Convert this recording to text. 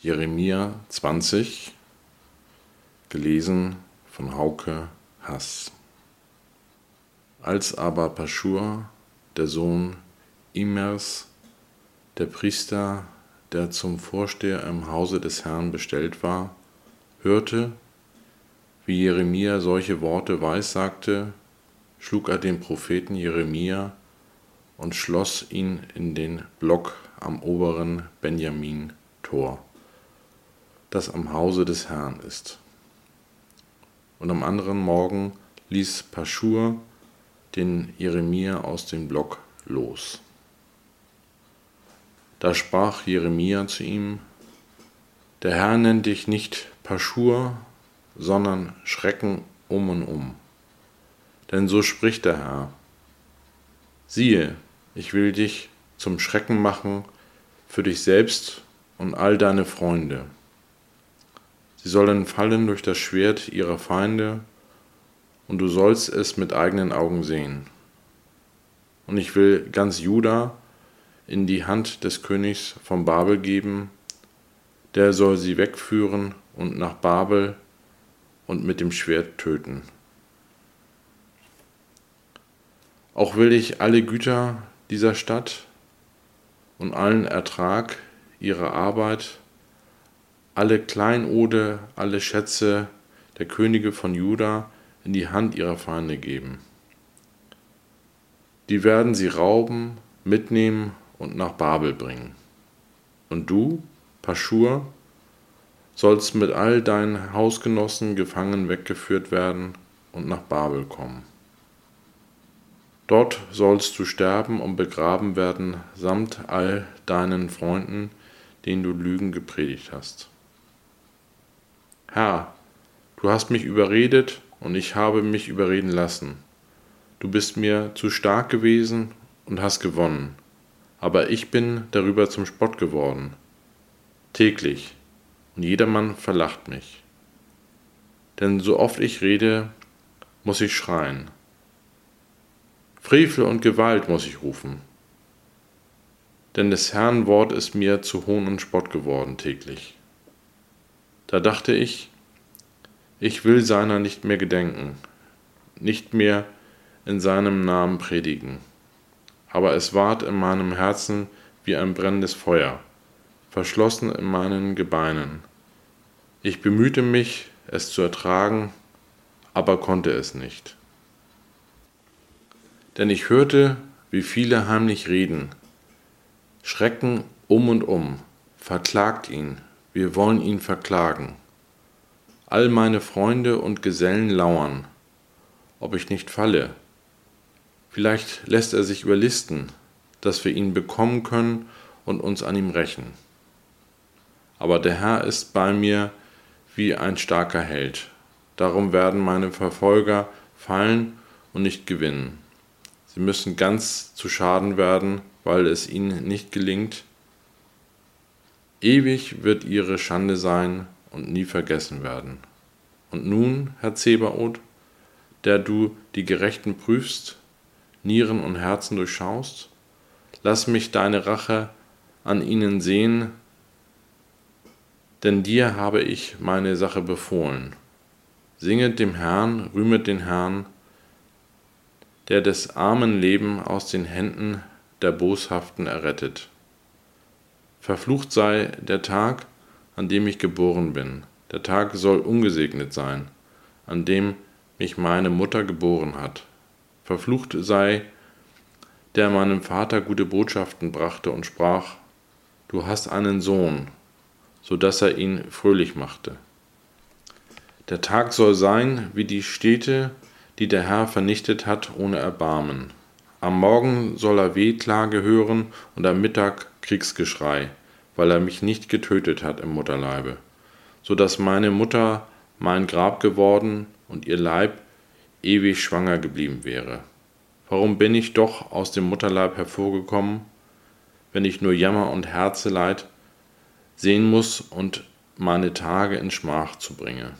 Jeremia 20, gelesen von Hauke Hass. Als aber Paschur, der Sohn Imers, der Priester, der zum Vorsteher im Hause des Herrn bestellt war, hörte, wie Jeremia solche Worte weissagte, schlug er den Propheten Jeremia und schloss ihn in den Block am oberen Benjamin-Tor, das am Hause des Herrn ist. Und am anderen Morgen ließ Paschur den Jeremia aus dem Block los. Da sprach Jeremia zu ihm, der Herr nennt dich nicht Paschur, sondern Schrecken um und um. Denn so spricht der Herr. Siehe, ich will dich zum Schrecken machen für dich selbst und all deine Freunde. Sie sollen fallen durch das Schwert ihrer Feinde, und du sollst es mit eigenen Augen sehen. Und ich will ganz Juda in die Hand des Königs von Babel geben, der soll sie wegführen und nach Babel und mit dem Schwert töten. Auch will ich alle Güter dieser Stadt und allen Ertrag ihrer Arbeit, alle Kleinode, alle Schätze der Könige von Juda in die Hand ihrer Feinde geben. Die werden sie rauben, mitnehmen und nach Babel bringen. Und du, Paschur, sollst mit all deinen Hausgenossen gefangen weggeführt werden und nach Babel kommen. Dort sollst du sterben und begraben werden samt all deinen Freunden, denen du Lügen gepredigt hast. Herr, du hast mich überredet und ich habe mich überreden lassen. Du bist mir zu stark gewesen und hast gewonnen, aber ich bin darüber zum Spott geworden. Täglich, und jedermann verlacht mich. Denn so oft ich rede, muss ich schreien Frevel und Gewalt muss ich rufen. Denn des Herrn Wort ist mir zu Hohn und Spott geworden täglich. Da dachte ich, ich will seiner nicht mehr gedenken, nicht mehr in seinem Namen predigen. Aber es ward in meinem Herzen wie ein brennendes Feuer, verschlossen in meinen Gebeinen. Ich bemühte mich, es zu ertragen, aber konnte es nicht. Denn ich hörte, wie viele heimlich reden. Schrecken um und um, verklagt ihn, wir wollen ihn verklagen. All meine Freunde und Gesellen lauern, ob ich nicht falle. Vielleicht lässt er sich überlisten, dass wir ihn bekommen können und uns an ihm rächen. Aber der Herr ist bei mir wie ein starker Held. Darum werden meine Verfolger fallen und nicht gewinnen. Sie müssen ganz zu Schaden werden, weil es ihnen nicht gelingt. Ewig wird ihre Schande sein und nie vergessen werden. Und nun, Herr Zebaoth, der du die Gerechten prüfst, Nieren und Herzen durchschaust, lass mich deine Rache an ihnen sehen, denn dir habe ich meine Sache befohlen. Singet dem Herrn, rühmet den Herrn, der des armen Leben aus den Händen der Boshaften errettet. Verflucht sei der Tag, an dem ich geboren bin. Der Tag soll ungesegnet sein, an dem mich meine Mutter geboren hat. Verflucht sei, der meinem Vater gute Botschaften brachte und sprach, Du hast einen Sohn, so dass er ihn fröhlich machte. Der Tag soll sein wie die Städte, die der Herr vernichtet hat ohne Erbarmen. Am Morgen soll er Wehklage hören und am Mittag Kriegsgeschrei, weil er mich nicht getötet hat im Mutterleibe, so dass meine Mutter mein Grab geworden und ihr Leib ewig schwanger geblieben wäre. Warum bin ich doch aus dem Mutterleib hervorgekommen, wenn ich nur Jammer und Herzeleid sehen muss und meine Tage in Schmach zu bringen?